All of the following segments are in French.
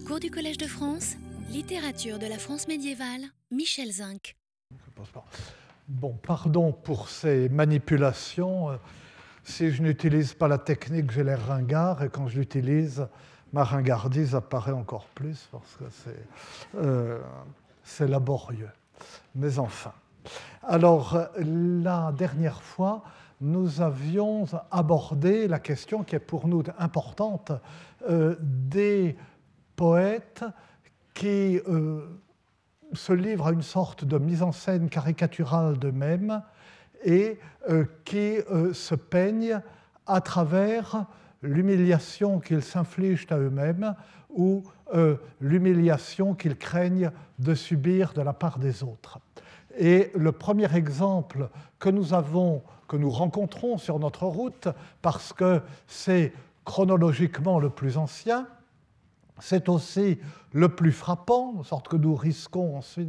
Cours du Collège de France, littérature de la France médiévale, Michel Zinc. Bon, pardon pour ces manipulations. Si je n'utilise pas la technique, j'ai l'air ringard, et quand je l'utilise, ma ringardise apparaît encore plus parce que c'est euh, laborieux. Mais enfin. Alors, la dernière fois, nous avions abordé la question qui est pour nous importante euh, des poètes qui euh, se livrent à une sorte de mise en scène caricaturale d'eux-mêmes et euh, qui se peignent à travers l'humiliation qu'ils s'infligent à eux-mêmes ou l'humiliation qu'ils craignent de subir de la part des autres. Et le premier exemple que nous avons, que nous rencontrons sur notre route, parce que c'est chronologiquement le plus ancien, c'est aussi le plus frappant, de sorte que nous risquons ensuite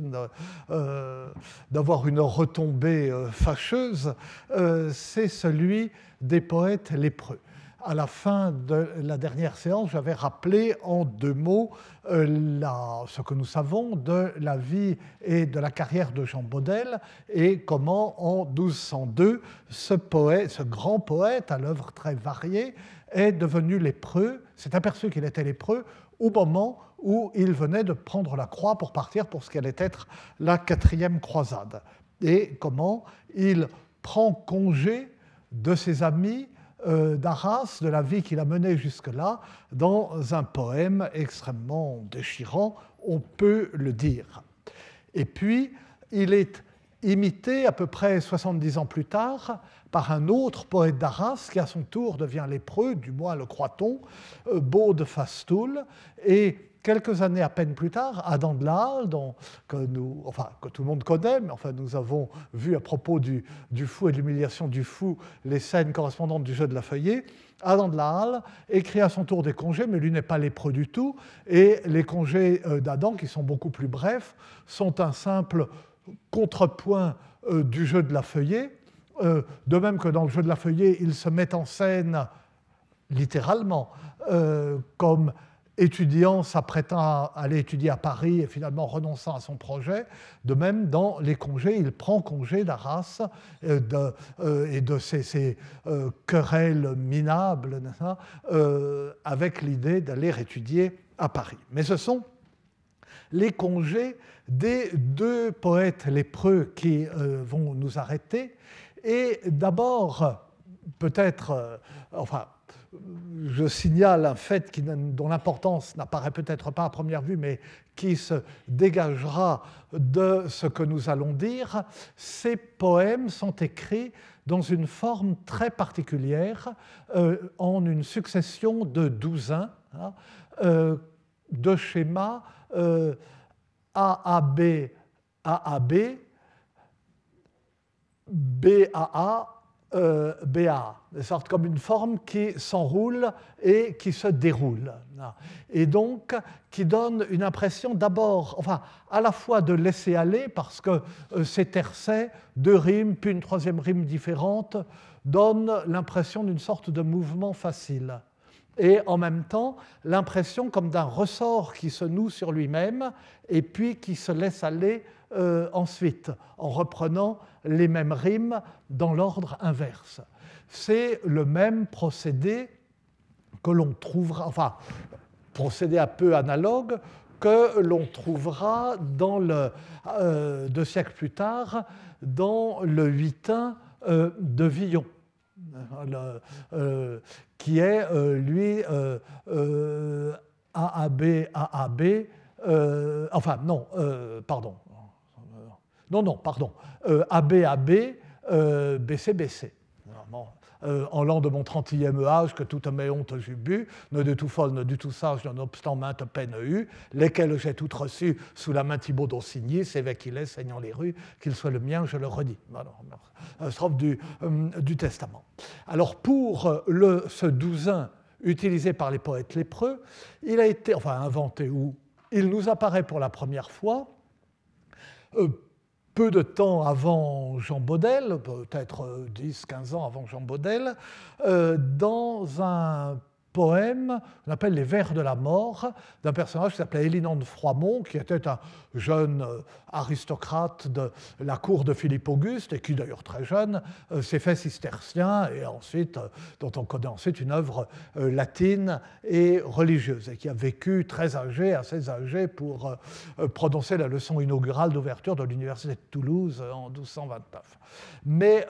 euh, d'avoir une retombée euh, fâcheuse, euh, c'est celui des poètes lépreux. À la fin de la dernière séance, j'avais rappelé en deux mots ce que nous savons de la vie et de la carrière de Jean Baudel et comment en 1202, ce, poète, ce grand poète à l'œuvre très variée est devenu lépreux, s'est aperçu qu'il était lépreux au moment où il venait de prendre la croix pour partir pour ce qu'allait être la quatrième croisade. Et comment il prend congé de ses amis euh, d'Arras, de la vie qu'il a menée jusque-là, dans un poème extrêmement déchirant, on peut le dire. Et puis, il est imité à peu près 70 ans plus tard par un autre poète d'Arras qui à son tour devient lépreux, du moins le croit-on, euh, Beau de Fastoul, et quelques années à peine plus tard, Adam de la que, nous, enfin, que tout le monde connaît, mais enfin, nous avons vu à propos du, fou et de l'humiliation du fou les scènes correspondantes du jeu de la feuillée, Adam de la Halle écrit à son tour des congés, mais lui n'est pas lépreux du tout, et les congés euh, d'Adam, qui sont beaucoup plus brefs, sont un simple contrepoint euh, du jeu de la feuillée, euh, de même que dans le jeu de la feuillée, il se met en scène littéralement comme étudiant s'apprêtant à aller étudier à Paris et finalement renonçant à son projet. De même, dans les congés, il prend congé d'Arras euh, euh, et de euh, querelles minables avec l'idée d'aller étudier à Paris. Mais ce sont les congés des deux poètes lépreux qui vont nous arrêter. Et d'abord, peut-être, enfin, je signale un fait qui, dont l'importance n'apparaît peut-être pas à première vue, mais qui se dégagera de ce que nous allons dire. Ces poèmes sont écrits dans une forme très particulière, euh, en une succession de douzains, hein, euh, de schémas euh, AAB, AAB, BAA, euh, BA, sorte comme une forme qui s'enroule et qui se déroule. Et donc, qui donne une impression d'abord, enfin, à la fois de laisser aller, parce que euh, ces tercets, deux rimes, puis une troisième rime différente, donnent l'impression d'une sorte de mouvement facile. Et en même temps, l'impression comme d'un ressort qui se noue sur lui-même et puis qui se laisse aller euh, ensuite, en reprenant les mêmes rimes dans l'ordre inverse. C'est le même procédé que l'on trouvera, enfin, procédé un peu analogue que l'on trouvera dans le, euh, deux siècles plus tard dans le huitain euh, de Villon, qui est, lui, AAB, AAB, enfin non, pardon, non, non, pardon. Euh, ABAB, euh, BCBC. Euh, en l'an de mon trentième âge, que toute mes hontes j'eus bu, ne de tout folle, ne du tout sage, nonobstant maintes peines eu, lesquelles j'ai toutes reçues sous la main Thibaut d'Aussigny, c'est qu'il est, saignant les rues, qu'il soit le mien, je le redis. Voilà, strophe du, du, Testament. Alors pour le, ce douzain utilisé par les poètes lépreux, il a été, enfin inventé ou il nous apparaît pour la première fois peu de temps avant Jean Baudel, peut-être 10-15 ans avant Jean Baudel, euh, dans un poème qu'on appelle Les Vers de la mort, d'un personnage qui s'appelait Élinan de Froimont, qui était un jeune euh, aristocrate de la cour de Philippe Auguste, et qui d'ailleurs très jeune euh, s'est fait cistercien, et ensuite, euh, dont on connaît ensuite une œuvre latine et religieuse, et qui a vécu très âgé, assez âgé, pour prononcer la leçon inaugurale d'ouverture de l'Université de Toulouse en 1229. Mais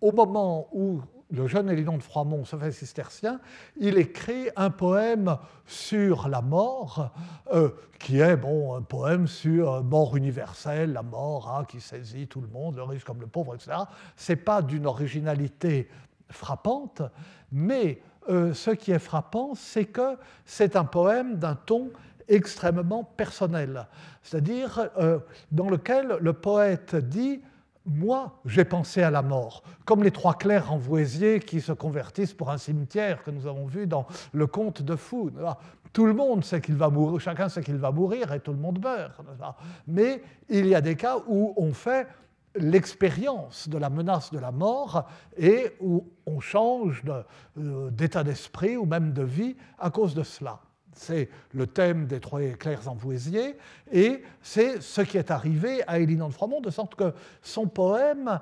au moment où le jeune Élinon de Froimont se fait cistercien, il écrit un poème sur la mort, euh, qui est bon, un poème sur mort universelle, la mort hein, qui saisit tout le monde, le riche comme le pauvre, etc. Ce n'est pas d'une originalité frappante, mais euh, ce qui est frappant, c'est que c'est un poème d'un ton extrêmement personnel, c'est-à-dire euh, dans lequel le poète dit moi, j'ai pensé à la mort, comme les trois clercs envoisiers qui se convertissent pour un cimetière que nous avons vu dans le conte de Fou. Tout le monde sait qu'il va mourir, chacun sait qu'il va mourir et tout le monde meurt. Mais il y a des cas où on fait l'expérience de la menace de la mort et où on change euh, d'état d'esprit ou même de vie à cause de cela. C'est le thème des trois clercs envoisiers, et c'est ce qui est arrivé à Élinan de Froimont, de sorte que son poème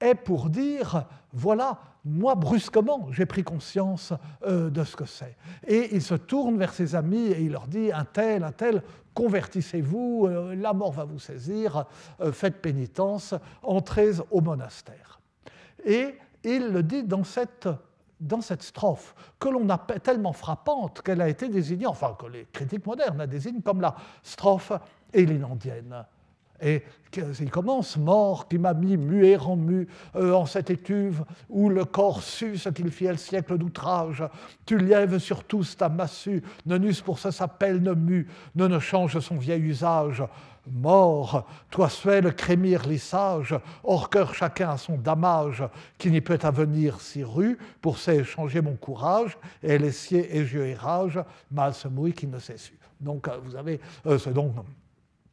est pour dire, voilà, moi, brusquement, j'ai pris conscience euh, de ce que c'est. Et il se tourne vers ses amis et il leur dit, un tel, un tel, convertissez-vous, euh, la mort va vous saisir, euh, faites pénitence, entrez au monastère. Et il le dit dans cette dans cette strophe, que l'on a tellement frappante qu'elle a été désignée, enfin que les critiques modernes la désignent comme la strophe élinandienne. Et il commence Mort qui m'a mis muet en mu euh, en cette étuve où le corps sue ce qu'il fit le siècle d'outrage. Tu lièves sur tous ta massue, ne pour ça s'appelle ne mu, ne change son vieil usage. Mort, toi seul crémir lissage, hors cœur chacun a son damage, qui n'y peut avenir si rue, pour s'échanger mon courage, et l'essier et jeu et rage, mal se mouille qui ne s'est su. Donc euh, vous avez euh, ce donc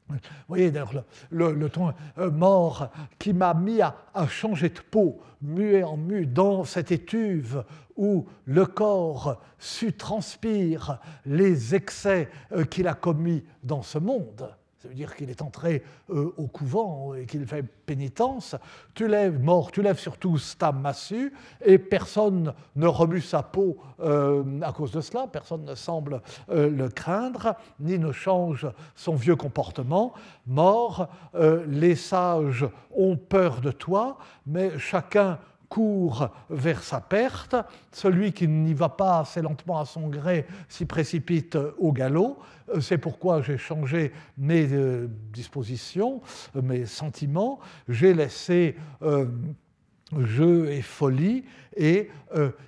vous voyez d'ailleurs le, ton euh, mort qui m'a mis à, changer de peau, muet en mu, dans cette étuve où le corps su transpire les excès qu'il a commis dans ce monde. Ça veut dire qu'il est entré euh, au couvent et qu'il fait pénitence. Tu lèves, mort, tu lèves surtout ta massue et personne ne remue sa peau euh, à cause de cela, personne ne semble euh, le craindre, ni ne change son vieux comportement. Mort, les sages ont peur de toi, mais chacun court vers sa perte, celui qui n'y va pas assez lentement à son gré s'y précipite au galop. Euh, c'est pourquoi j'ai changé mes euh, dispositions, euh, mes sentiments, j'ai laissé jeu et folie, et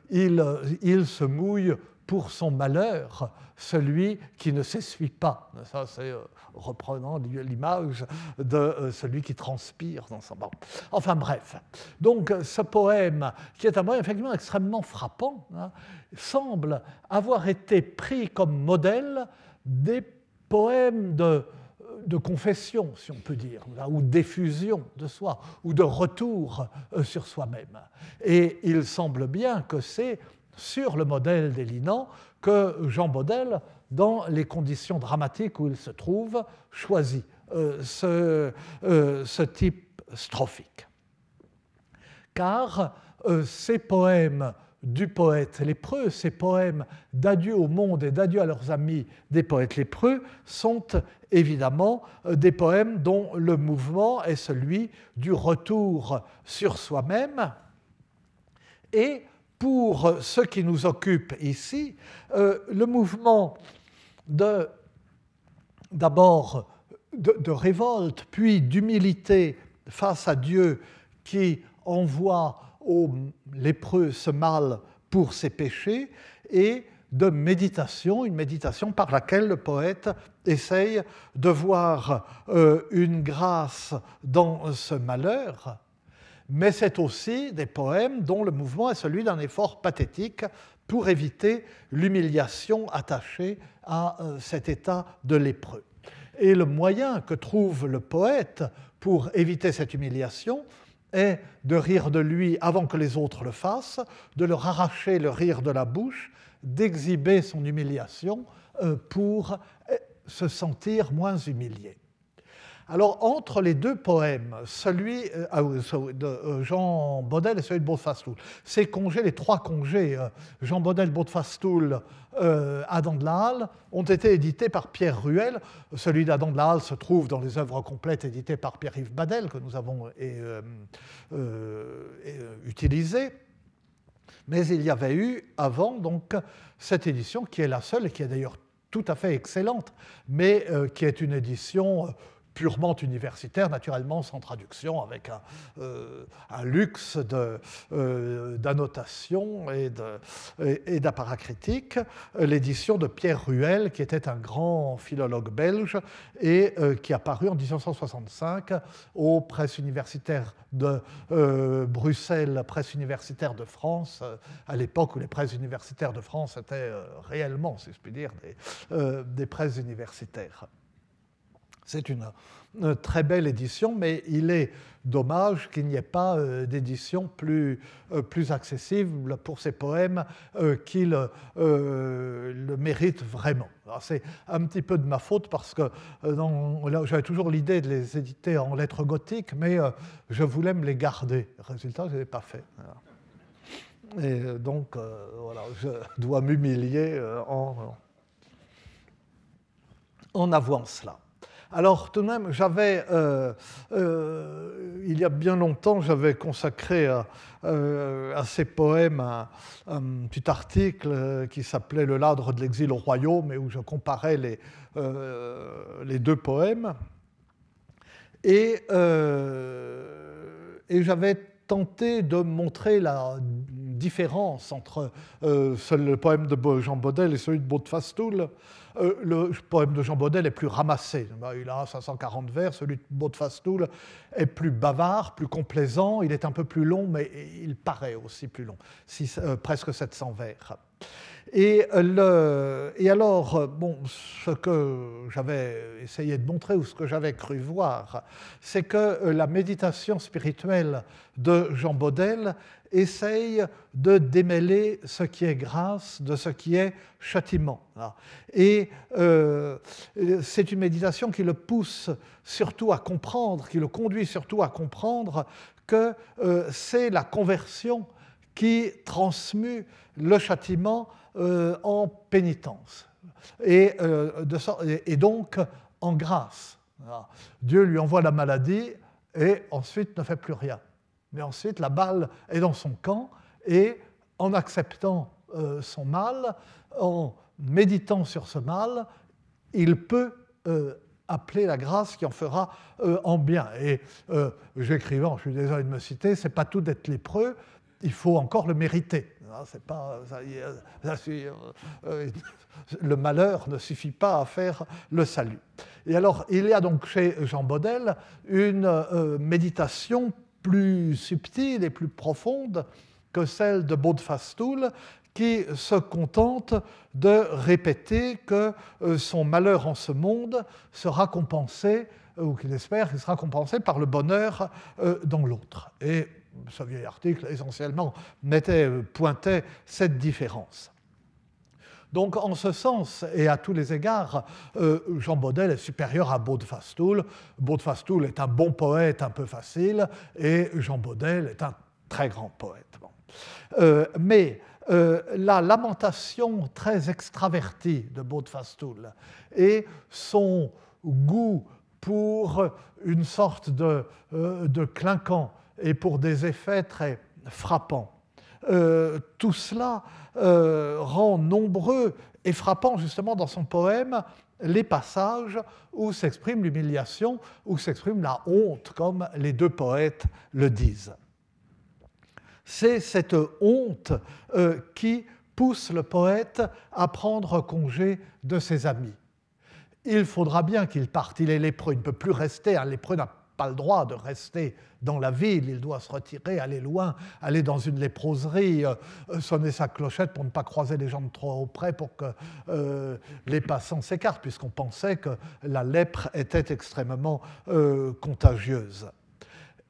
il, se mouille pour son malheur celui qui ne s'essuie pas. Ça, c'est reprenant l'image de celui qui transpire dans son banc. Enfin bref, donc ce poème, qui est un poème effectivement extrêmement frappant, hein, semble avoir été pris comme modèle des poèmes de, confession, si on peut dire, ou d'effusion de soi, ou de retour euh, sur soi-même. Et il semble bien que c'est sur le modèle des Linan que Jean Baudel, dans les conditions dramatiques où il se trouve, choisit euh, euh, ce, type strophique. Car ces poèmes du poète. Lépreux, ces poèmes d'adieu au monde et d'adieu à leurs amis des poètes lépreux, sont évidemment des poèmes dont le mouvement est celui du retour sur soi-même. Et pour ce qui nous occupe ici, euh, le mouvement d'abord de, révolte, puis d'humilité face à Dieu qui envoie aux lépreux ce mal pour ses péchés, et de méditation, une méditation par laquelle le poète essaye de voir euh, une grâce dans ce malheur, mais c'est aussi des poèmes dont le mouvement est celui d'un effort pathétique pour éviter l'humiliation attachée à euh, cet état de lépreux. Et le moyen que trouve le poète pour éviter cette humiliation est de rire de lui avant que les autres le fassent, de leur arracher le rire de la bouche, d'exhiber son humiliation euh, pour euh, se sentir moins humilié. Alors, entre les deux poèmes, celui euh, ah de Jean Baudel et celui de Beaufastoul, ces congés, les trois congés, Jean Baudel, Beaufastoul, Adam de la Halle, ont été édités par Pierre Ruel. Celui d'Adam de la Halle se trouve dans les œuvres complètes éditées par Pierre-Yves Badel, que nous avons utilisées. Mais il y avait eu avant donc cette édition qui est la seule et qui est d'ailleurs tout à fait excellente, mais euh, qui est une édition euh, purement universitaire, naturellement sans traduction, avec un, euh, luxe euh, d'annotation et d'apparat l'édition de Pierre Ruel, qui était un grand philologue belge et euh, qui a paru en 1965 aux presses universitaires de Bruxelles, presse universitaire de France, à l'époque où les presses universitaires de France étaient réellement, si je puis dire, des, des presses universitaires. C'est une, très belle édition, mais il est dommage qu'il n'y ait pas euh, d'édition plus, euh, plus accessible pour ces poèmes euh, qui le, méritent vraiment. C'est un petit peu de ma faute parce que j'avais toujours l'idée de les éditer en lettres gothiques, mais je voulais me les garder. Résultat, je ne l'ai pas fait. Et donc, voilà, je dois m'humilier en, en avouant cela. Alors tout de même, j'avais, euh, euh, il y a bien longtemps, j'avais consacré à, euh, ces poèmes un, petit article qui s'appelait Le ladre de l'exil au royaume, et où je comparais les, deux poèmes. Et, j'avais tenté de montrer la différence entre le poème de Jean Baudel et celui de Baudfastoul. Euh, le poème de Jean Baudel est plus ramassé. Il a 540 vers. Celui de Baudfastoul est plus bavard, plus complaisant. Il est un peu plus long, mais il paraît aussi plus long, euh, presque 700 vers. Et, le, et, alors, bon, ce que j'avais essayé de montrer ou ce que j'avais cru voir, c'est que la méditation spirituelle de Jean Baudel essaye de démêler ce qui est grâce de ce qui est châtiment. Et euh, c'est une méditation qui le pousse surtout à comprendre, qui le conduit surtout à comprendre que euh, c'est la conversion qui transmue le châtiment euh, en pénitence et, et donc en grâce. Dieu lui envoie la maladie et ensuite ne fait plus rien. Mais ensuite, la balle est dans son camp et en acceptant euh, son mal, en méditant sur ce mal, il peut euh, appeler la grâce qui en fera euh, en bien. Et j'écrivais, je suis désolé de me citer, c'est pas tout d'être lépreux, il faut encore le mériter. C'est pas, le malheur ne suffit pas à faire le salut. Et alors, il y a donc chez Jean Baudel une méditation plus subtile et plus profonde que celle de Baudfastoul, qui se contente de répéter que euh, son malheur en ce monde sera compensé, euh, ou qu'il espère qu'il sera compensé par le bonheur euh, dans l'autre. Et ce vieil article, essentiellement, mettait, pointait cette différence. Donc, en ce sens et à tous les égards, euh, Jean Baudel est supérieur à Baudfastoul. Baudfastoul est un bon poète un peu facile et Jean Baudel est un très grand poète. Euh, mais euh, la lamentation très extravertie de Baudfastoul et son goût pour une sorte de, de clinquant et pour des effets très frappants, tout cela euh, rend nombreux et frappant justement dans son poème les passages où s'exprime l'humiliation, où s'exprime la honte, comme les deux poètes le disent. C'est cette honte euh, qui pousse le poète à prendre congé de ses amis. Il faudra bien qu'il parte, il est lépreux, il ne peut plus rester, un lépreux n'a pas le droit de rester dans la ville, il doit se retirer, aller loin, aller dans une léproserie, euh, euh, sonner sa clochette pour ne pas croiser les gens trop près pour que euh, les passants s'écartent, puisqu'on pensait que la lèpre était extrêmement contagieuse.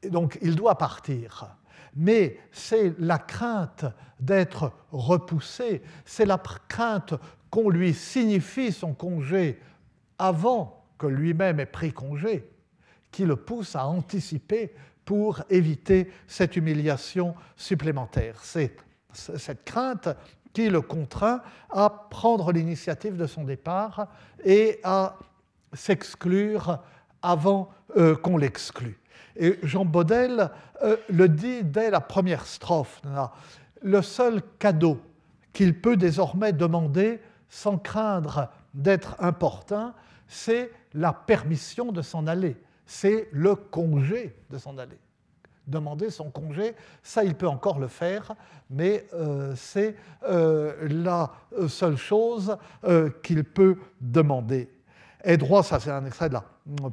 donc il doit partir. Mais c'est la crainte d'être repoussé, c'est la crainte qu'on lui signifie son congé avant que lui-même ait pris congé qui le pousse à anticiper pour éviter cette humiliation supplémentaire. C'est cette crainte qui le contraint à prendre l'initiative de son départ et à s'exclure avant euh, qu'on l'exclue. Et Jean Baudel euh, le dit dès la première strophe. Le seul cadeau qu'il peut désormais demander sans craindre d'être importun, c'est la permission de s'en aller, c'est le congé de s'en aller demander son congé. Ça, il peut encore le faire, mais euh, c'est euh, la seule chose euh, qu'il peut demander. Est droit, ça c'est un extrait de la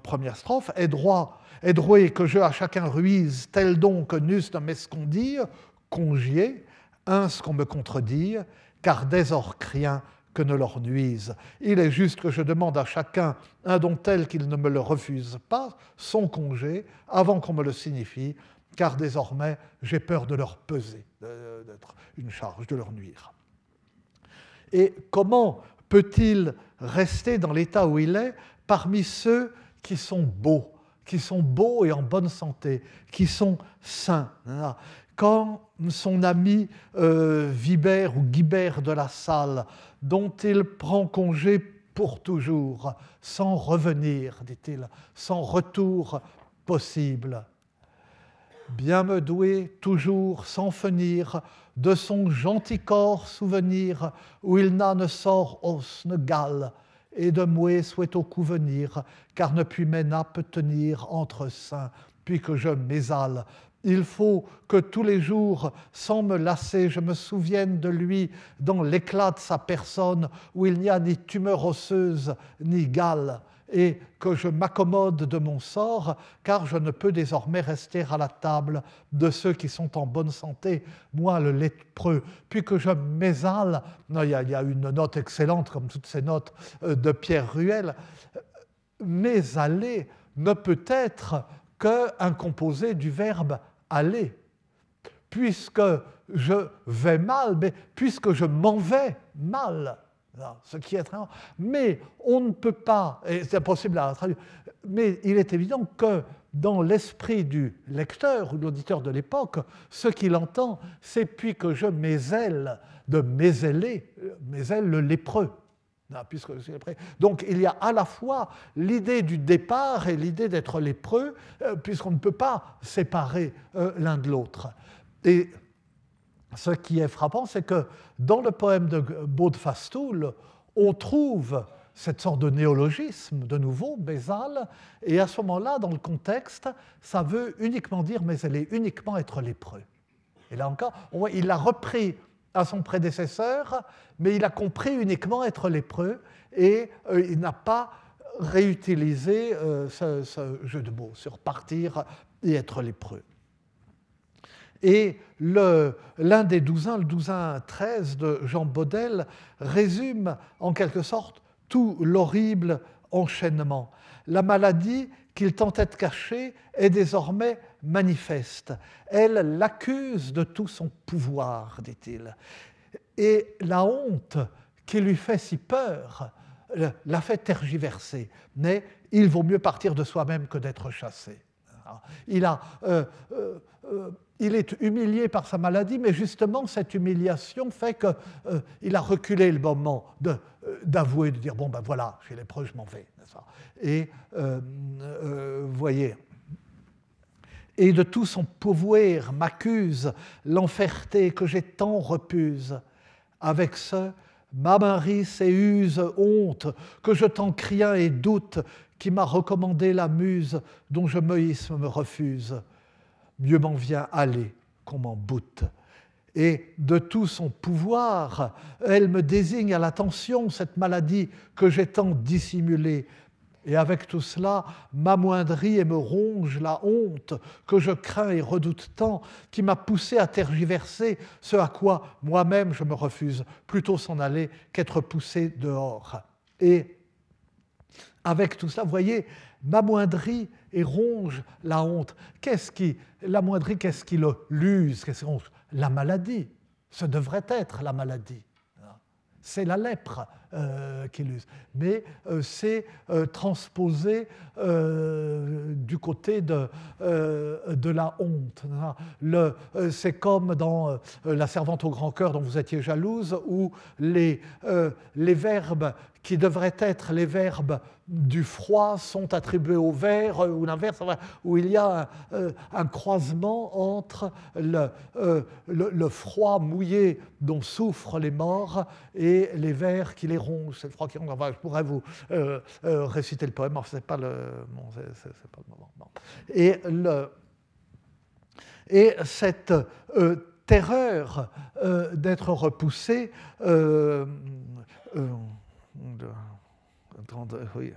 première strophe, est droit, est droit que je à chacun ruise, tel donc nus de m'escondir, congier, un ce qu'on me contredit, car désor crien que ne leur nuise. Il est juste que je demande à chacun un don tel qu'il ne me le refuse pas, son congé, avant qu'on me le signifie, car désormais j'ai peur de leur peser, d'être une charge, de leur nuire. Et comment peut-il rester dans l'état où il est parmi ceux qui sont beaux, qui sont beaux et en bonne santé, qui sont sains. Quand son ami euh, Vibert ou Guibert de la Salle, dont il prend congé pour toujours, sans revenir, dit-il, sans retour possible, bien me douer toujours sans finir de son gentil corps souvenir où il n'a ne sort os ne gale et de mouer souhaite au coup venir car ne puis mes nappes tenir entre seins puis que je m'ésale il faut que tous les jours, sans me lasser, je me souvienne de lui dans l'éclat de sa personne, où il n'y a ni tumeur osseuse ni gale, et que je m'accommode de mon sort, car je ne peux désormais rester à la table de ceux qui sont en bonne santé, moi le lépreux, puis que je m'ésale. Il y, a, il y a une note excellente, comme toutes ces notes euh, de Pierre Ruel. M'ésaler ne peut être qu'un composé du verbe aller. Puisque je vais mal, mais puisque je m'en vais mal ce qui est très Mais on ne peut pas, c'est impossible à traduire, mais il est évident que dans l'esprit du lecteur ou de l'auditeur de l'époque, ce qu'il entend, c'est puis que je mésèle, de mézéler, mésèle le lépreux. puisque Donc il y a à la fois l'idée du départ et l'idée d'être lépreux, euh, puisqu'on ne peut pas séparer euh, l'un de l'autre. Et ce qui est frappant, c'est que dans le poème de Baude Fastoul, on trouve cette sorte de néologisme, de nouveau, Bézal, et à ce moment-là, dans le contexte, ça veut uniquement dire, mais elle est uniquement être lépreux. Et là encore, il l'a repris à son prédécesseur, mais il a compris uniquement être lépreux, et euh, il n'a pas réutilisé euh, ce, jeu de mots sur partir et être lépreux. Et l'un des douzains, le douzain 13 de Jean Baudel, résume en quelque sorte tout l'horrible enchaînement. La maladie qu'il tentait de cacher est désormais manifeste. Elle l'accuse de tout son pouvoir, dit-il. Et la honte qui lui fait si peur l'a fait tergiverser. Mais il vaut mieux partir de soi-même que d'être chassé. Il a euh, euh, euh, il est humilié par sa maladie, mais justement cette humiliation fait qu'il euh, a reculé le moment euh, d'avouer, de, dire bon ben voilà, j'ai les preuves, je m'en vais. Et voyez, et de tout son pouvoir m'accuse l'enferté que j'ai tant repuse. Avec ce, ma marie use honte, que je t'en crien et doute, qui m'a recommandé la muse dont je me refuse mieux m'en vient aller qu'on m'en boute. Et de tout son pouvoir, elle me désigne à l'attention cette maladie que j'ai tant dissimulée. Et avec tout cela, m'amoindrit et me ronge la honte que je crains et redoute tant, qui m'a poussé à tergiverser ce à quoi moi-même je me refuse, plutôt s'en aller qu'être poussé dehors. Et avec tout cela, vous voyez, m'amoindrit et ronge la honte. Qu'est-ce qui, l'amoindrit, qu'est-ce qui l'use La maladie. Ce devrait être la maladie. C'est la lèpre euh, qui l'use. Mais euh, c'est euh, transposé du côté de, de la honte. c'est comme dans La servante au grand cœur dont vous étiez jalouse, où les, les verbes qui devraient être les verbes du froid sont attribués au vert euh, ou l'inverse, où il y a un, euh, croisement entre le, euh, le, froid mouillé dont souffrent les morts et les vers qui les rongent. C'est le froid qui ronge. Je pourrais vous réciter le poème, ce n'est pas, le, pas le moment. Et cette terreur d'être repoussé, oui.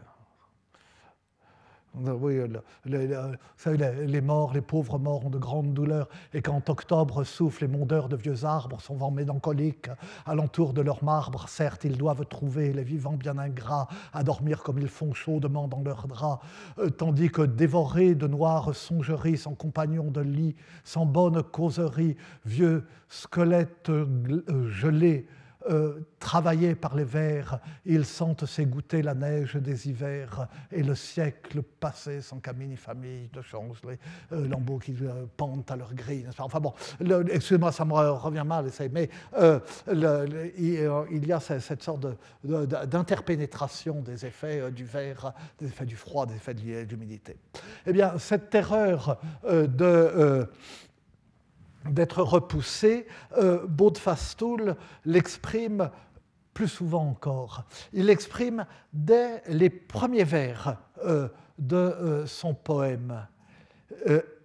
Oui, les morts, les pauvres morts ont de grandes douleurs, et quand octobre souffle, les mondeurs de vieux arbres sont vent mélancoliques. Alentour de leurs marbres, certes, ils doivent trouver les vivants bien ingrats à dormir comme ils font chaudement dans leurs draps, euh, tandis que dévorés de noires songeries, sans compagnons de lit, sans bonne causerie, vieux squelettes euh, gelés, euh, travaillés par les vers, ils sentent s'égoutter la neige des hivers et le siècle passé sans qu'amis ni famille ne changent les euh, lambeaux qui euh, pendent à leur grille. Enfin bon, excusez-moi, ça me revient mal, mais il, y a cette sorte d'interpénétration des effets du verre, des effets du froid, des effets de l'humidité. Eh bien, cette terreur de d'être repoussé, euh, l'exprime plus souvent encore. Il l'exprime dès les premiers vers euh, de euh, son poème.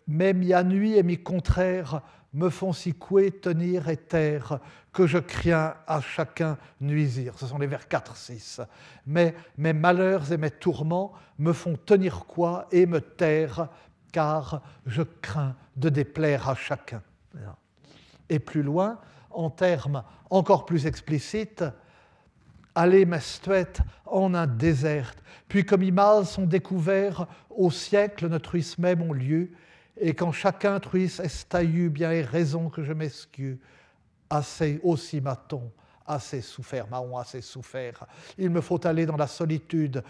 Même ya nuit et mi contraire me font si couer, tenir et taire, que je crains à chacun nuisir. Ce sont les vers 4-6. Mais mes malheurs et mes tourments me font tenir quoi et me taire, car je crains de déplaire à chacun. Et plus loin, en termes encore plus explicites, Allez, mestuet en un désert, puis comme imal sont découverts au siècle notre même ont lieu, et quand chacun truisse estaillu bien et raison que je m'excuse, assez aussi m'a-t-on, assez souffert, m'a-on assez souffert. Il me faut aller dans la solitude,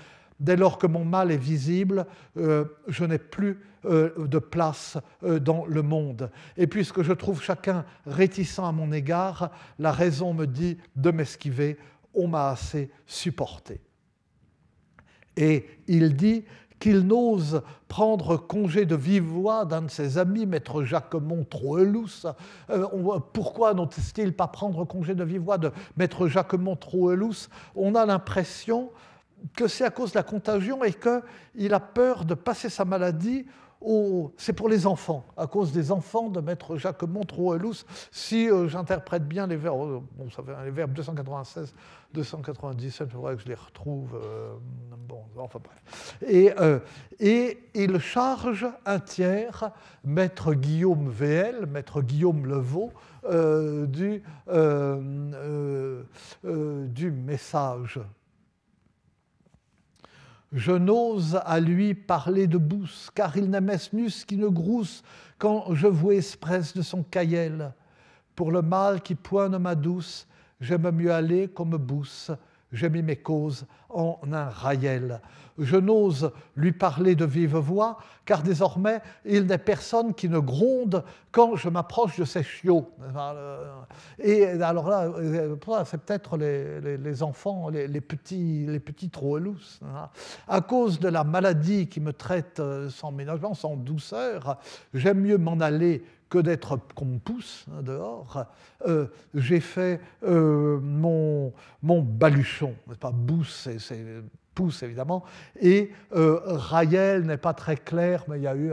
Dès lors que mon mal est visible, euh, je n'ai plus de place euh, dans le monde. Et puisque je trouve chacun réticent à mon égard, la raison me dit de m'esquiver, on m'a assez supporté. Et il dit qu'il n'ose prendre congé de vive voix d'un de ses amis, maître Jacquemont Troelous. pourquoi n'ose-t-il pas prendre congé de vive voix de maître Jacquemont Troelous On a l'impression que c'est à cause de la contagion et qu'il a peur de passer sa maladie c'est pour les enfants, à cause des enfants de Maître Jacques Montreux-Elous, si euh, j'interprète bien les verbes, euh, bon, ça fait, les verbes 296, 297, il faudrait que je les retrouve, euh, bon, enfin bref. Et, il charge un tiers, Maître Guillaume VL, Maître Guillaume Levaux, du message je n'ose à lui parler de bousse, car il n'aimait nus qui ne grousse quand je vous expresse de son caïel. Pour le mal qui pointe ma douce, j'aime mieux aller comme bousse, j'ai mis mes causes en un raïel je n'ose lui parler de vive voix, car désormais, il n'est personne qui ne gronde quand je m'approche de ces chiots. Et alors là, c'est peut-être les, enfants, les, petits, les petits hein. À cause de la maladie qui me traite euh, sans ménagement, sans douceur, j'aime mieux m'en aller que d'être qu'on pousse hein, dehors, euh, j'ai fait euh, mon, mon baluchon. Pas bousse, c'est pousse évidemment. Et euh, Raël n'est pas très clair, mais il y a eu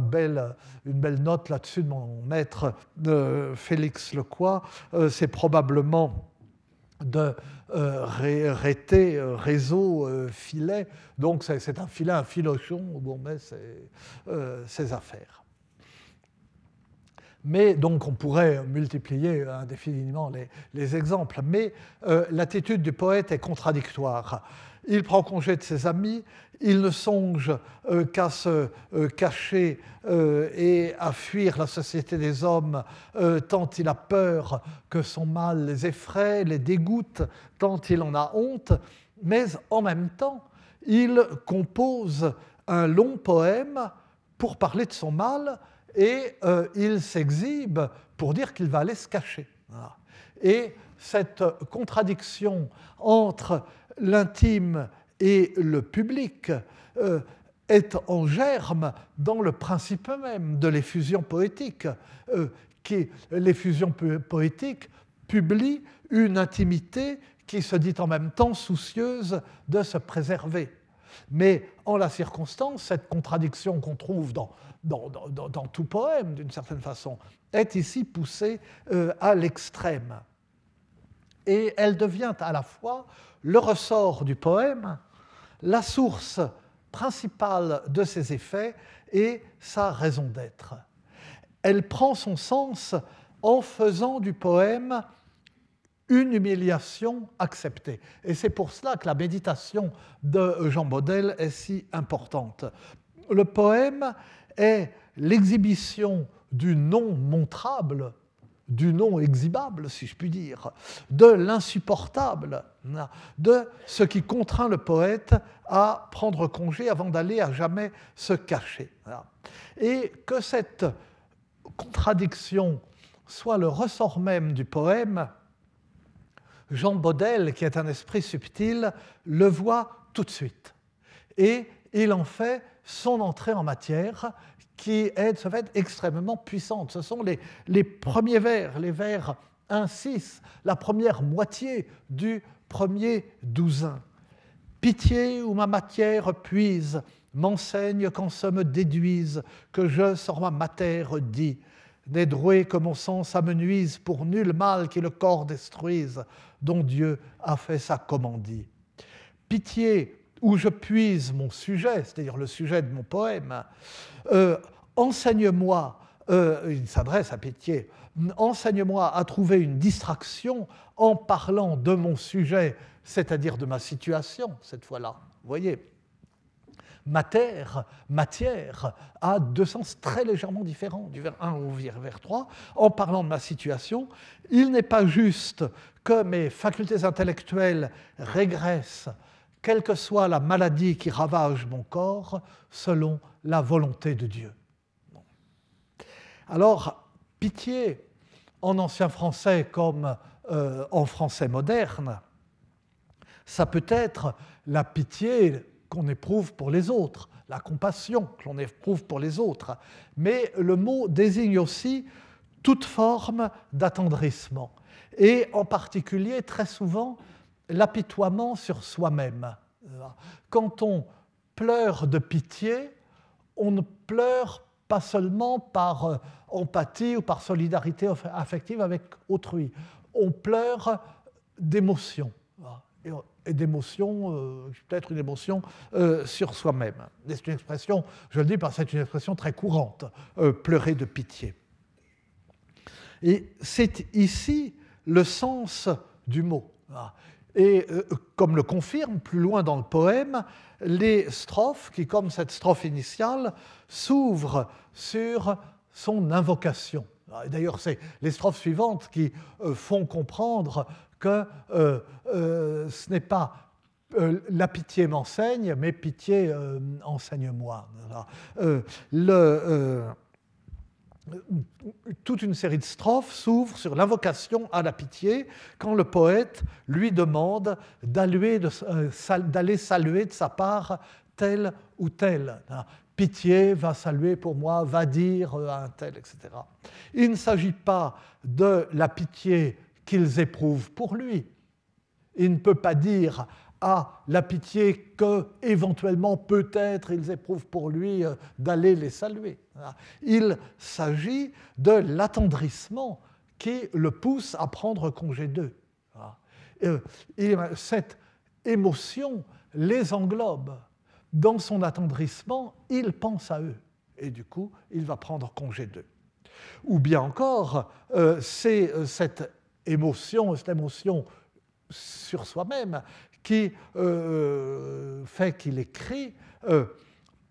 bel, une belle note là-dessus de mon maître de Félix Lecoy. Euh, c'est probablement de euh, rété, euh, réseau, filet. Donc c'est un filet, un filochon où on met ses, affaires. Mais donc on pourrait multiplier indéfiniment les, les exemples. Mais l'attitude du poète est contradictoire il prend congé de ses amis, il ne songe euh, qu'à se euh, cacher euh, et à fuir la société des hommes, tant il a peur que son mal les effraie, les dégoûte, tant il en a honte, mais en même temps, il compose un long poème pour parler de son mal et il s'exhibe pour dire qu'il va aller se cacher. Et cette contradiction entre l'intime et le public euh, est en germe dans le principe même de l'effusion poétique, euh, qui, l'effusion poétique publie une intimité qui se dit en même temps soucieuse de se préserver. Mais en la circonstance, cette contradiction qu'on trouve dans, tout poème, d'une certaine façon, est ici poussée euh, à l'extrême. Et elle devient à la fois le ressort du poème, la source principale de ses effets et sa raison d'être. Elle prend son sens en faisant du poème une humiliation acceptée. Et c'est pour cela que la méditation de Jean Baudel est si importante. Le poème est l'exhibition du non montrable du non exhibable, si je puis dire, de l'insupportable, de ce qui contraint le poète à prendre congé avant d'aller à jamais se cacher. Et que cette contradiction soit le ressort même du poème, Jean Baudel, qui est un esprit subtil, le voit tout de suite. Et il en fait son entrée en matière qui est de ce fait extrêmement puissante. Ce sont les, premiers vers, les vers 1-6, la première moitié du premier douzain. Pitié où ma matière puise, m'enseigne qu'en se me déduise, que je, sur ma matière, dis. Droué que mon sens amenuise pour nul mal qui le corps détruise, dont Dieu a fait sa commandie. Pitié où je puise mon sujet, c'est-à-dire le sujet de mon poème, euh, enseigne-moi, euh, il s'adresse à Pitié, enseigne-moi à trouver une distraction en parlant de mon sujet, c'est-à-dire de ma situation, cette fois-là. Voyez Matière, matière a deux sens très légèrement différents, du vers 1 au vers 3. En parlant de ma situation, il n'est pas juste que mes facultés intellectuelles régressent quelle que soit la maladie qui ravage mon corps, selon la volonté de Dieu. Alors, pitié, en ancien français comme euh, en français moderne, ça peut être la pitié qu'on éprouve pour les autres, la compassion que l'on éprouve pour les autres. Mais le mot désigne aussi toute forme d'attendrissement, et en particulier très souvent l'apitoiement sur soi-même. Quand on pleure de pitié, on ne pleure pas seulement par euh, empathie ou par solidarité affective avec autrui. On pleure d'émotion. Et d'émotion, euh, peut-être une émotion euh, sur soi-même. C'est une expression, je le dis parce que c'est une expression très courante, pleurer de pitié. Et c'est ici le sens du mot. Et euh, comme le confirme plus loin dans le poème, les strophes, qui comme cette strophe initiale, s'ouvrent sur son invocation. D'ailleurs, c'est les strophes suivantes qui euh, font comprendre que euh, ce n'est pas la pitié m'enseigne, mais pitié enseigne-moi. toute une série de strophes s'ouvre sur l'invocation à la pitié quand le poète lui demande euh, d'aller saluer de sa part tel ou tel. Pitié va saluer pour moi, va dire à un tel, etc. Il ne s'agit pas de la pitié qu'ils éprouvent pour lui. Il ne peut pas dire à la pitié que éventuellement peut-être ils éprouvent pour lui euh, d'aller les saluer. Il s'agit de l'attendrissement qui le pousse à prendre congé d'eux. Euh, cette émotion les englobe. Dans son attendrissement, il pense à eux et du coup, il va prendre congé d'eux. Ou bien encore, euh, c'est cette émotion, cette émotion sur soi-même qui fait qu'il écrit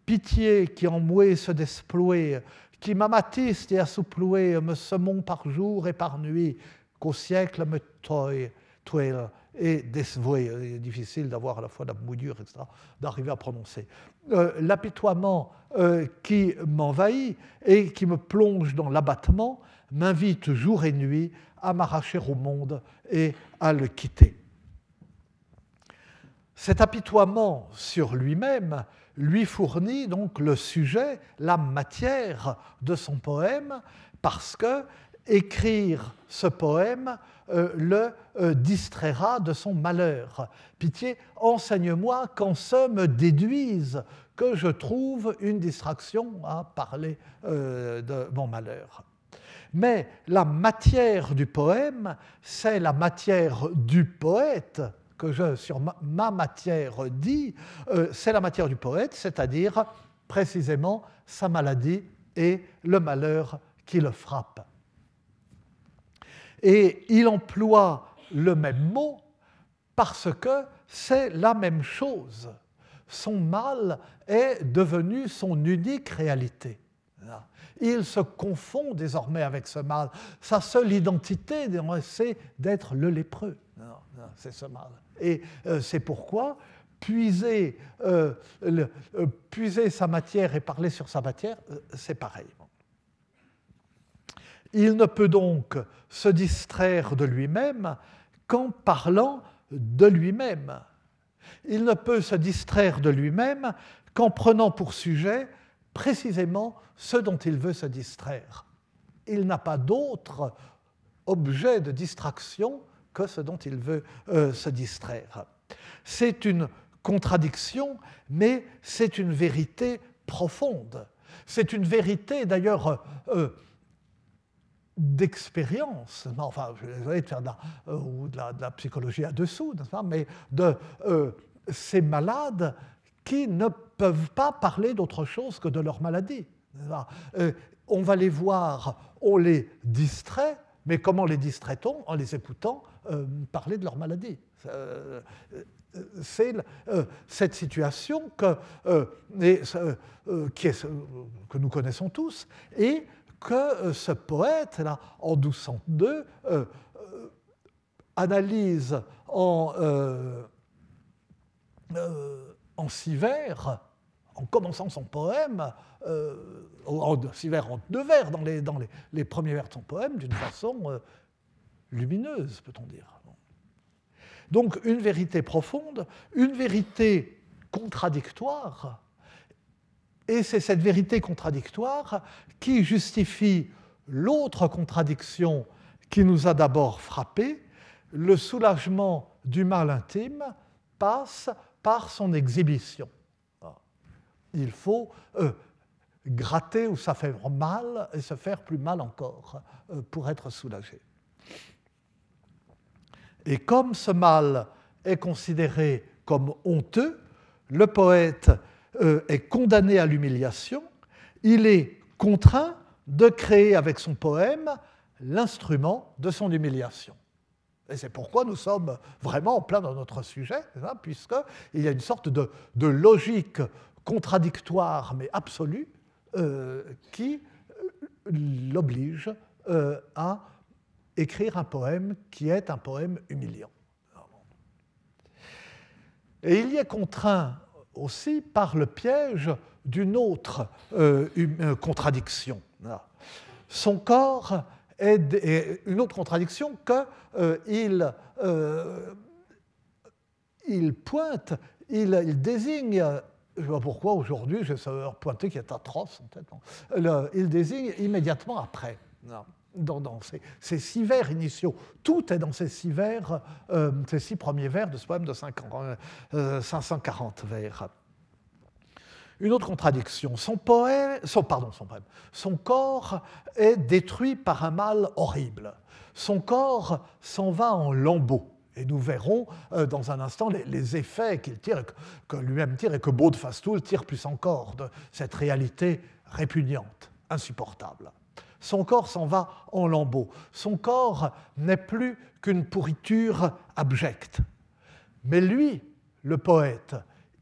Pitié qui en moué se desplouer, qui m'amatiste et assouploué, me semons par jour et par nuit, qu'au siècle me toille, et dévoué. Il est difficile d'avoir à la fois la mouillure, etc., d'arriver à prononcer. Euh, l'apitoiement euh, qui m'envahit et qui me plonge dans l'abattement m'invite jour et nuit à m'arracher au monde et à le quitter. Cet apitoiement sur lui-même lui fournit donc le sujet, la matière de son poème, parce que écrire ce poème euh, le euh, distraira de son malheur. Pitié, enseigne-moi qu'en ce me déduise que je trouve une distraction à parler euh, de mon malheur. Mais la matière du poème, c'est la matière du poète, que je, sur ma, matière, dis, c'est la matière du poète, c'est-à-dire précisément sa maladie et le malheur qui le frappe. Et il emploie le même mot parce que c'est la même chose. Son mal est devenu son unique réalité. Il se confond désormais avec ce mal. Sa seule identité, c'est d'être le lépreux. C'est ce mal. Et euh, c'est pourquoi puiser, euh, euh, puiser sa matière et parler sur sa matière, c'est pareil. Il ne peut donc se distraire de lui-même qu'en parlant de lui-même. Il ne peut se distraire de lui-même qu'en prenant pour sujet précisément ce dont il veut se distraire. Il n'a pas d'autre objet de distraction que ce dont il veut euh, se distraire. C'est une contradiction, mais c'est une vérité profonde. C'est une vérité d'ailleurs euh, d'expérience, enfin, je vais faire de la, euh, ou de la, psychologie à dessous, mais de euh, ces malades qui ne peuvent pas parler d'autre chose que de leur maladie. Euh, on va les voir, on les distrait, mais comment les distrait-on En les écoutant parler de leur maladie? c'est cette situation que, que nous connaissons tous et que euh, ce poète, là, en 1202, euh, euh, analyse en, en six vers, en commençant son poème, en six vers en deux vers, dans les, dans les, premiers vers de son poème, d'une façon lumineuse, peut-on dire. Donc une vérité profonde, une vérité contradictoire, et c'est cette vérité contradictoire qui justifie l'autre contradiction qui nous a d'abord frappés. Le soulagement du mal intime passe par son exhibition. Il faut euh, gratter où ça fait mal et se faire plus mal encore euh, pour être soulagé. Et comme ce mal est considéré comme honteux, le poète euh, est condamné à l'humiliation, il est contraint de créer avec son poème l'instrument de son humiliation. Et c'est pourquoi nous sommes vraiment en plein dans notre sujet, hein, puisqu'il y a une sorte de, logique contradictoire mais absolue euh, qui euh, l'oblige à écrire un poème qui est un poème humiliant. Et il y est contraint aussi par le piège d'une autre euh, euh, contradiction. Son corps est une autre contradiction qu'il euh, il pointe, il, désigne, je ne sais pas pourquoi aujourd'hui, je vais pointer qui est atroce en tête, il désigne immédiatement après dans, ces, six vers initiaux. Tout est dans ces six vers, euh, ces six premiers vers de ce poème de 540 euh, vers. Une autre contradiction, son, poème, son, pardon, son, poème, son corps est détruit par un mal horrible. Son corps s'en va en lambeaux. Et nous verrons euh, dans un instant les, effets qu'il tire, que lui-même tire et que Baud Fastoul tire plus encore de cette réalité répugnante, insupportable. Son corps s'en va en lambeaux. Son corps n'est plus qu'une pourriture abjecte. Mais lui, le poète,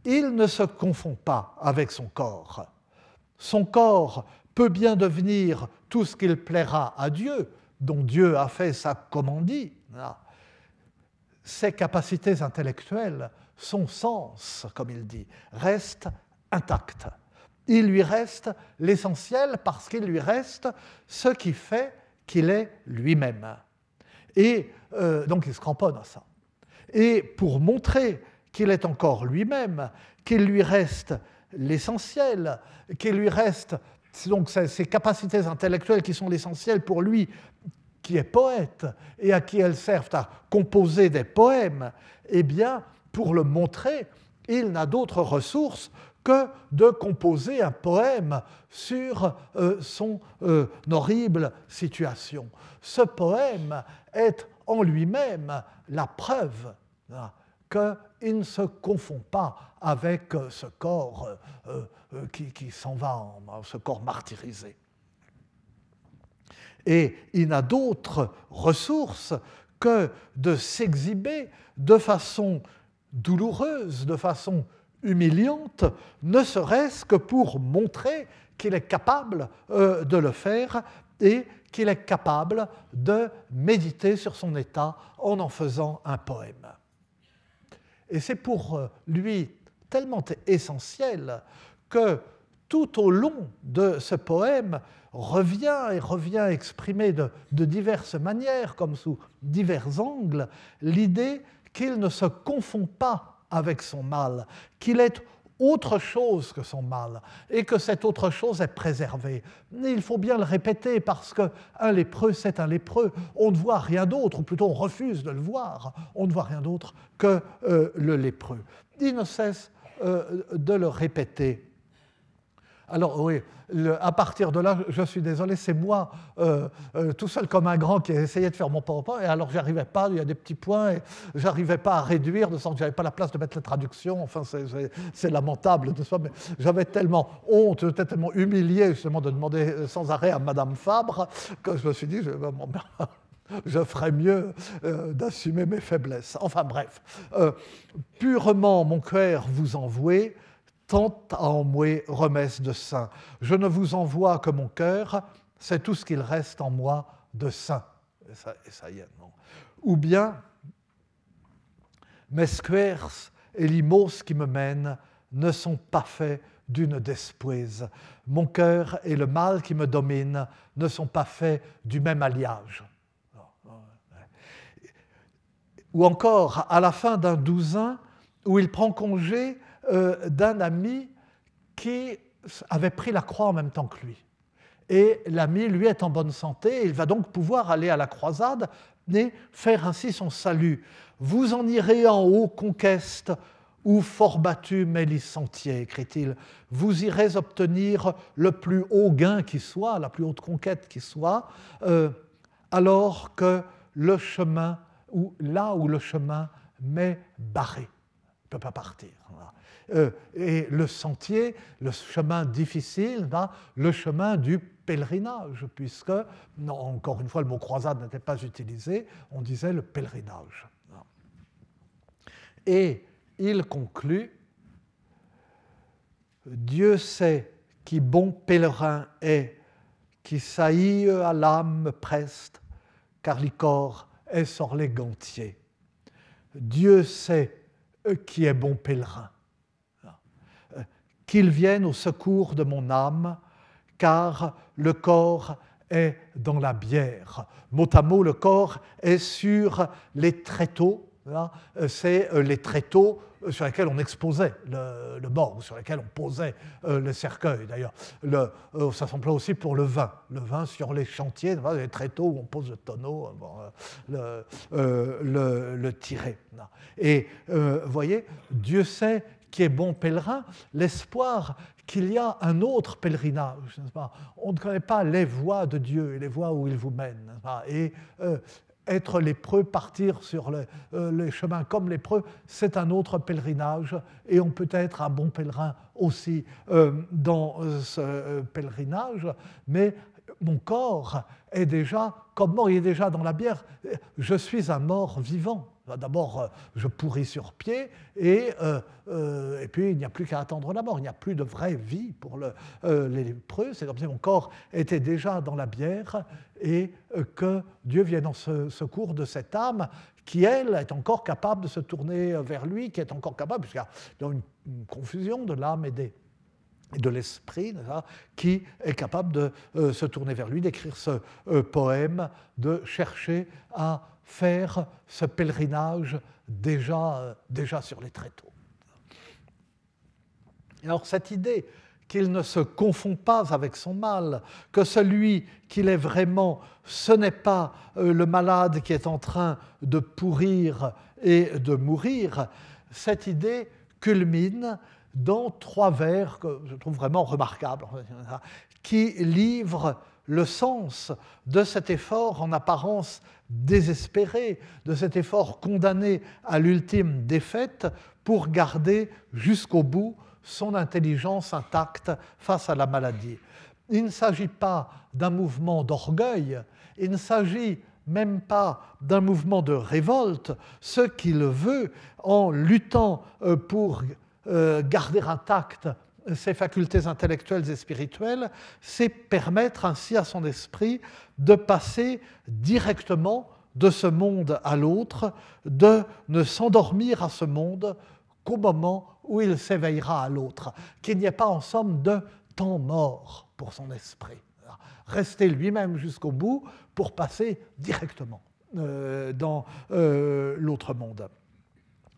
il ne se confond pas avec son corps. Son corps peut bien devenir tout ce qu'il plaira à Dieu, dont Dieu a fait sa commandie. Ses capacités intellectuelles, son sens, comme il dit, restent intactes. Il lui reste l'essentiel parce qu'il lui reste ce qui fait qu'il est lui-même. Et euh, donc il se cramponne à ça. Et pour montrer qu'il est encore lui-même, qu'il lui reste l'essentiel, qu'il lui reste donc ses capacités intellectuelles qui sont l'essentiel pour lui, qui est poète, et à qui elles servent à composer des poèmes, eh bien, pour le montrer, il n'a d'autre ressource que de composer un poème sur euh, son euh, horrible situation. Ce poème est en lui-même la preuve hein, qu'il ne se confond pas avec euh, ce corps qui, s'en va, ce corps martyrisé. Et il n'a d'autre ressource que de s'exhiber de façon douloureuse, de façon humiliante, ne serait-ce que pour montrer qu'il est capable euh, de le faire et qu'il est capable de méditer sur son état en en faisant un poème. Et c'est pour euh, lui tellement essentiel que tout au long de ce poème revient et revient exprimer de, diverses manières, comme sous divers angles, l'idée qu'il ne se confond pas avec son mal, qu'il est autre chose que son mal, et que cette autre chose est préservée. Il faut bien le répéter parce qu'un lépreux, c'est un lépreux. On ne voit rien d'autre, ou plutôt on refuse de le voir. On ne voit rien d'autre que euh, le lépreux. Il ne cesse euh, de le répéter. Alors oui, à partir de là, je suis désolé, c'est moi, euh, euh, tout seul comme un grand, qui a essayé de faire mon PowerPoint, et alors j'arrivais pas, il y a des petits points, et j'arrivais pas à réduire, de sorte que j'avais pas la place de mettre la traduction, enfin c'est lamentable de soi, mais j'avais tellement honte, j'étais tellement humilié justement de demander sans arrêt à Madame Fabre, que je me suis dit, je, ferais mieux euh, d'assumer mes faiblesses. Enfin bref, purement mon cœur vous envoué, tant à moi remesse de saint. Je ne vous envoie que mon cœur, c'est tout ce qu'il reste en moi de saint. Et ça, y est, non. Ou bien, mes squares et limos qui me mènent ne sont pas faits d'une despoise. Mon cœur et le mal qui me domine ne sont pas faits du même alliage. Ou encore, à la fin d'un douzain, où il prend congé euh, d'un ami qui avait pris la croix en même temps que lui. Et l'ami, lui, est en bonne santé, il va donc pouvoir aller à la croisade et faire ainsi son salut. Vous en irez en haut, conqueste, ou fort battu les sentiers, écrit-il. Vous irez obtenir le plus haut gain qui soit, la plus haute conquête qui soit, euh, alors que le chemin, ou là où le chemin m'est barré, ne peut pas partir. Euh, et le sentier, le chemin difficile, le chemin du pèlerinage, puisque, encore une fois, le mot croisade n'était pas utilisé, on disait le pèlerinage. Et il conclut, Dieu sait qui bon pèlerin est, qui saillit à l'âme preste, car l'icor est sur les gantiers. Dieu sait qui est bon pèlerin qu'il vienne au secours de mon âme, car le corps est dans la bière. Mot à mot, le corps est sur les tréteaux, c'est euh, les tréteaux euh, sur lesquels on exposait le, mort, sur lesquels on posait euh, le cercueil. D'ailleurs, ça s'emploie aussi pour le vin. Le vin sur les chantiers, les tréteaux où on pose le tonneau, le, le, le, tirer. Et vous voyez, Dieu sait qui est bon pèlerin, l'espoir qu'il y a un autre pèlerinage. On ne connaît pas les voies de Dieu et les voies où il vous mène. Et euh, être lépreux, partir sur euh, les chemins comme lépreux, c'est un autre pèlerinage et on peut être un bon pèlerin aussi euh, dans ce pèlerinage, mais mon corps est déjà, comme mort, il est déjà dans la bière, je suis un mort vivant. D'abord, euh, je pourris sur pied, et, et puis il n'y a plus qu'à attendre la mort. Il n'y a plus de vraie vie pour le, les lépreux. C'est comme si mon corps était déjà dans la bière et que Dieu vienne en secours de cette âme qui, elle, est encore capable de se tourner vers lui, qui est encore capable, puisqu'il y a une, confusion de l'âme et, de l'esprit, qui est capable de euh, se tourner vers lui, d'écrire ce euh, poème, de chercher à faire ce pèlerinage déjà, déjà sur les tréteaux. Alors cette idée qu'il ne se confond pas avec son mal, que celui qu'il est vraiment, ce n'est pas euh, le malade qui est en train de pourrir et de mourir, cette idée culmine dans trois vers que je trouve vraiment remarquables, qui livrent le sens de cet effort en apparence désespéré, de cet effort condamné à l'ultime défaite pour garder jusqu'au bout son intelligence intacte face à la maladie. Il ne s'agit pas d'un mouvement d'orgueil, il ne s'agit même pas d'un mouvement de révolte. Ce qu'il veut, en luttant euh, pour euh, garder intactes ses facultés intellectuelles et spirituelles, c'est permettre ainsi à son esprit de passer directement de ce monde à l'autre, de ne s'endormir à ce monde qu'au moment où il s'éveillera à l'autre, qu'il n'y ait pas en somme de temps mort pour son esprit. Rester lui-même jusqu'au bout pour passer directement euh, dans euh, l'autre monde.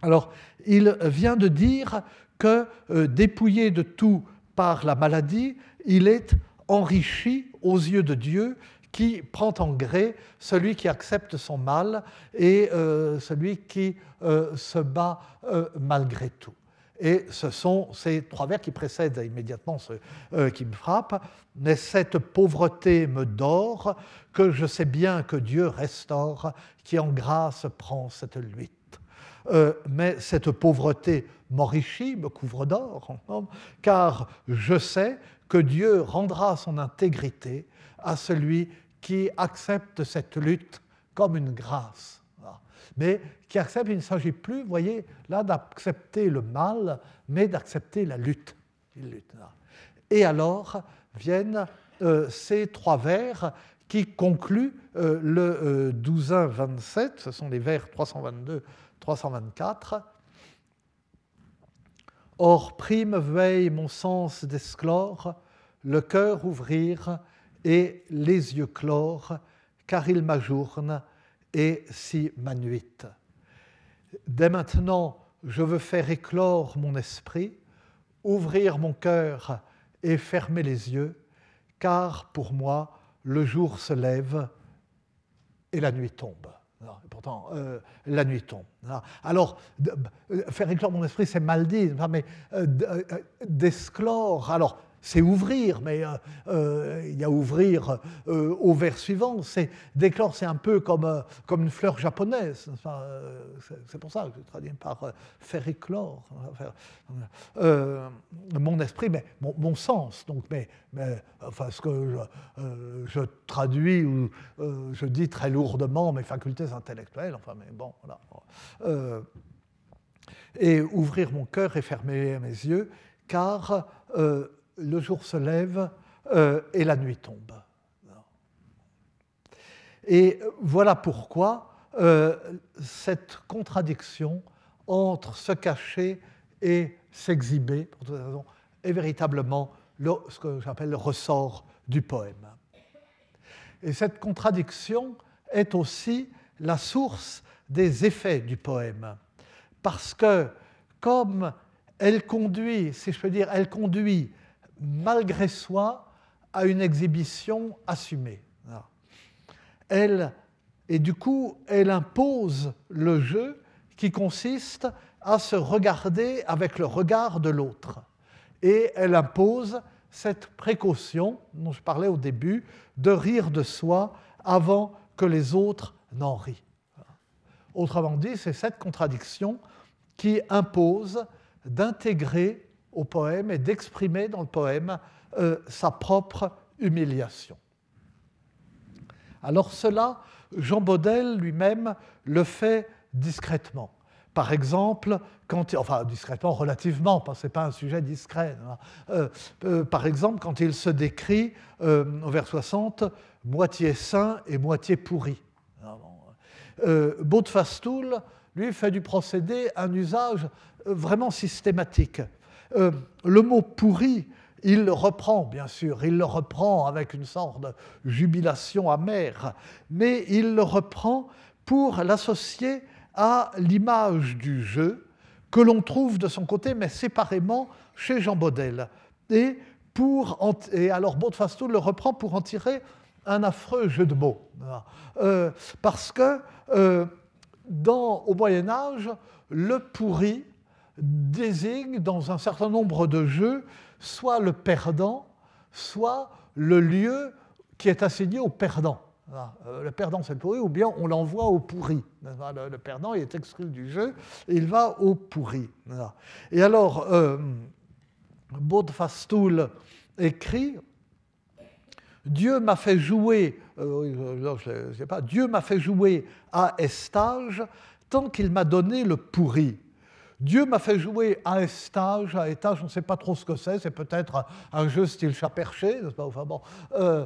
Alors, il vient de dire que euh, dépouillé de tout par la maladie, il est enrichi aux yeux de Dieu qui prend en gré celui qui accepte son mal et celui qui se bat malgré tout. Et ce sont ces trois vers qui précèdent immédiatement euh, qui me frappent. Mais cette pauvreté me dort, que je sais bien que Dieu restaure, qui en grâce prend cette lutte. Euh, mais cette pauvreté m'enrichit, me couvre d'or, car je sais que Dieu rendra son intégrité à celui qui accepte cette lutte comme une grâce mais qui accepte, il ne s'agit plus, vous voyez, là d'accepter le mal, mais d'accepter la lutte. Et alors viennent euh, ces trois vers qui concluent euh, le 12-27, euh, ce sont les vers 322-324. Or, prime veille mon sens d'esclore, le cœur ouvrir et les yeux clore, car il m'ajourne et si ma nuit. Dès maintenant, je veux faire éclore mon esprit, ouvrir mon cœur et fermer les yeux, car pour moi, le jour se lève et la nuit tombe. Pourtant, euh, la nuit tombe. Alors, euh, faire éclore mon esprit, c'est mal dit, mais euh, d'esclore. Alors, c'est ouvrir, mais euh, euh, il y a ouvrir euh, au vers suivant. C'est d'éclore, c'est un peu comme, comme une fleur japonaise. c'est pour ça que je traduis par faire éclore. mon esprit, mais mon, sens. Donc, mais, mais, enfin, ce que je, je traduis ou je dis très lourdement mes facultés intellectuelles. Enfin, mais bon, voilà. et ouvrir mon cœur et fermer mes yeux, car le jour se lève euh, et la nuit tombe. Et voilà pourquoi euh, cette contradiction entre se cacher et s'exhiber, pour toutes raisons, est véritablement ce que j'appelle le ressort du poème. Et cette contradiction est aussi la source des effets du poème, parce que comme elle conduit, si je peux dire, elle conduit malgré soi, à une exhibition assumée. Elle, et du coup, elle impose le jeu qui consiste à se regarder avec le regard de l'autre. Et elle impose cette précaution dont je parlais au début, de rire de soi avant que les autres n'en rient. Autrement dit, c'est cette contradiction qui impose d'intégrer au poème et d'exprimer dans le poème euh, sa propre humiliation. Alors cela, Jean Baudel lui-même le fait discrètement. Par exemple, quand, enfin discrètement, relativement, parce que ce pas un sujet discret. Hein. Euh, euh, par exemple, quand il se décrit au vers 60, moitié saint et moitié pourri. Euh, lui, fait du procédé un usage vraiment systématique. Le mot pourri, il le reprend, bien sûr, il le reprend avec une sorte de jubilation amère, mais il le reprend pour l'associer à l'image du jeu que l'on trouve de son côté, mais séparément, chez Jean Baudel. Et, pour et alors Baudefastou le reprend pour en tirer un affreux jeu de mots. Euh, parce que euh, dans, au Moyen Âge, le pourri désigne dans un certain nombre de jeux soit le perdant, soit le lieu qui est assigné au perdant. Euh, le perdant, c'est pourri, ou bien on l'envoie au pourri. Le, perdant, il est exclu du jeu, il va au pourri. Et alors, euh, écrit Dieu m'a fait jouer, euh, Dieu m'a fait jouer à Estage tant qu'il m'a donné le pourri. Dieu m'a fait jouer à Estage, à étage, on ne sait pas trop ce que c'est, c'est peut-être un jeu style chat perché, n'est-ce pas bon, euh,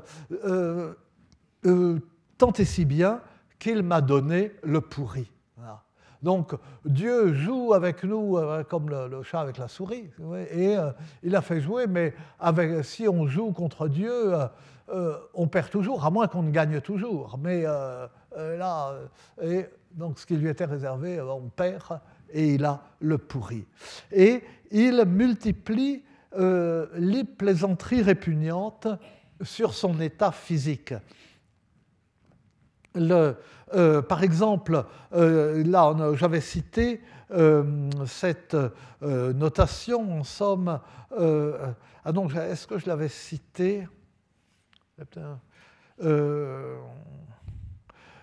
tant et si bien qu'il m'a donné le pourri. Donc Dieu joue avec nous euh, comme le, chat avec la souris, et euh, il a fait jouer, mais avec, si on joue contre Dieu, on perd toujours, à moins qu'on ne gagne toujours. Mais là, donc ce qui lui était réservé, on perd, et il a le pourri. Et il multiplie les plaisanteries répugnantes sur son état physique. Euh, par exemple, euh, là, j'avais cité euh, cette notation, en somme. ah non, est-ce que je l'avais cité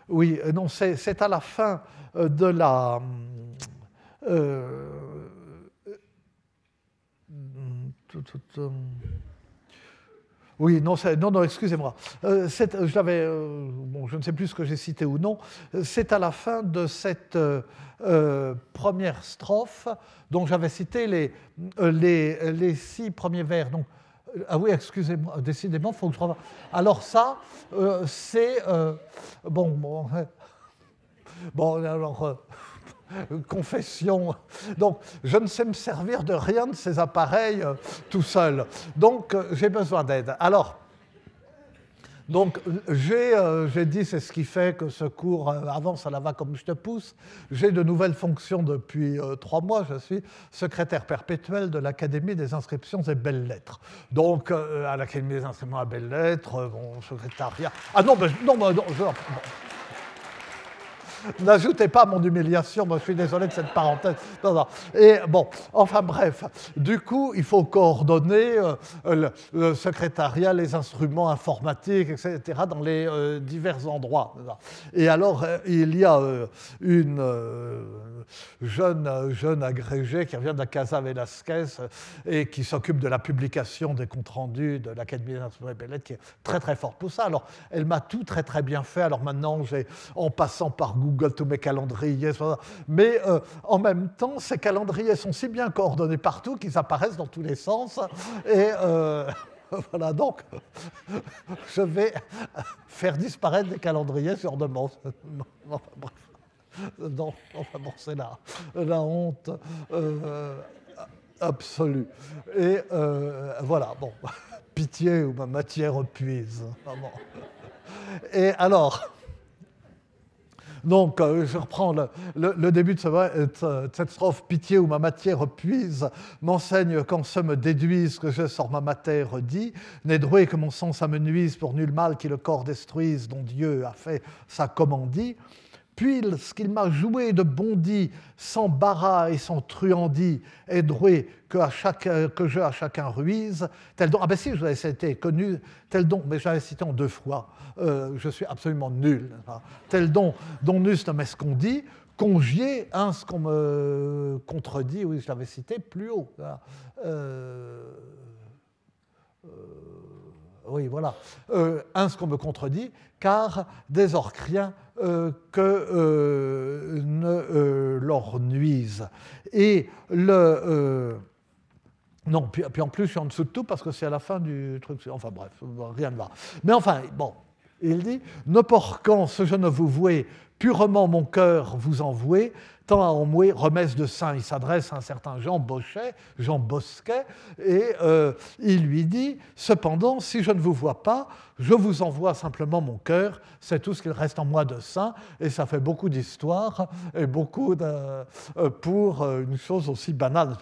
Oui, non, c'est à la fin de la. Oui, non, non, non excusez-moi. Euh, je, euh, bon, je ne sais plus ce que j'ai cité ou non. C'est à la fin de cette euh, première strophe dont j'avais cité les, six premiers vers. Donc, ah oui, excusez-moi, décidément, il faut que je. Alors ça, c'est... bon, bon, bon, alors confession. Donc, je ne sais me servir de rien de ces appareils euh, tout seul. Donc, euh, j'ai besoin d'aide. Alors, donc, euh, j'ai dit, c'est ce qui fait que ce cours avance à la va comme je te pousse. J'ai de nouvelles fonctions depuis trois mois. Je suis secrétaire perpétuel de l'Académie des inscriptions et belles-lettres. Donc, à l'Académie des inscriptions et belles-lettres, mon secrétariat. Ah non, mais, non, non, N'ajoutez pas mon humiliation, moi je suis désolé de cette parenthèse. Et bon, enfin bref, du coup, il faut coordonner euh, le, secrétariat, les instruments informatiques, etc., dans les euh, divers endroits. Et alors, euh, il y a une jeune, jeune agrégée qui revient de la Casa Velasquez et qui s'occupe de la publication des comptes rendus de l'Académie des instruments et qui est très très forte pour ça. Alors, elle m'a tout très très bien fait. Alors maintenant, j'ai, en passant par Google, Google tous mes calendriers. Mais euh, en même temps, ces calendriers sont si bien coordonnés partout qu'ils apparaissent dans tous les sens. Et euh, voilà, donc je vais faire disparaître des calendriers sur demande. Non, enfin bon, c'est la, la honte euh, absolue. Et voilà, bon, pitié ou ma matière puise. Et alors, donc, euh, je reprends le, début euh, de, cette strophe. Pitié où ma matière puise, m'enseigne qu'en ce me déduise que je sors ma matière dit, n'est doué que mon sens amenuise pour nul mal qui le corps destruise, dont Dieu a fait sa commandie puis ce qu'il m'a joué de bondi, sans barat et sans truandis, est droué que, je à chacun ruise, tel don, ah ben si, je vous été connu, tel don, mais j'avais cité en deux fois, euh, je suis absolument nul, tel don, dont nus ne m'est ce qu'on dit, congier hein, ce qu'on me contredit, oui, je l'avais cité plus haut. Euh, euh, oui, voilà. un, ce qu'on me contredit, car des orques rien que ne leur nuisent. Et le. non, puis, puis, en plus, je suis en dessous de tout parce que c'est à la fin du truc. Enfin bref, rien ne va. Mais enfin, bon, il dit Ne porquant ce je vous vouez, purement mon cœur vous envouez, tant à enmouer remesse de saint. Il s'adresse à un certain Jean Bochet, Jean Bosquet, et euh, il lui dit Cependant, si je ne vous vois pas, je vous envoie simplement mon cœur, c'est tout ce qu'il reste en moi de saint, et ça fait beaucoup d'histoire et beaucoup euh, pour une chose aussi banale.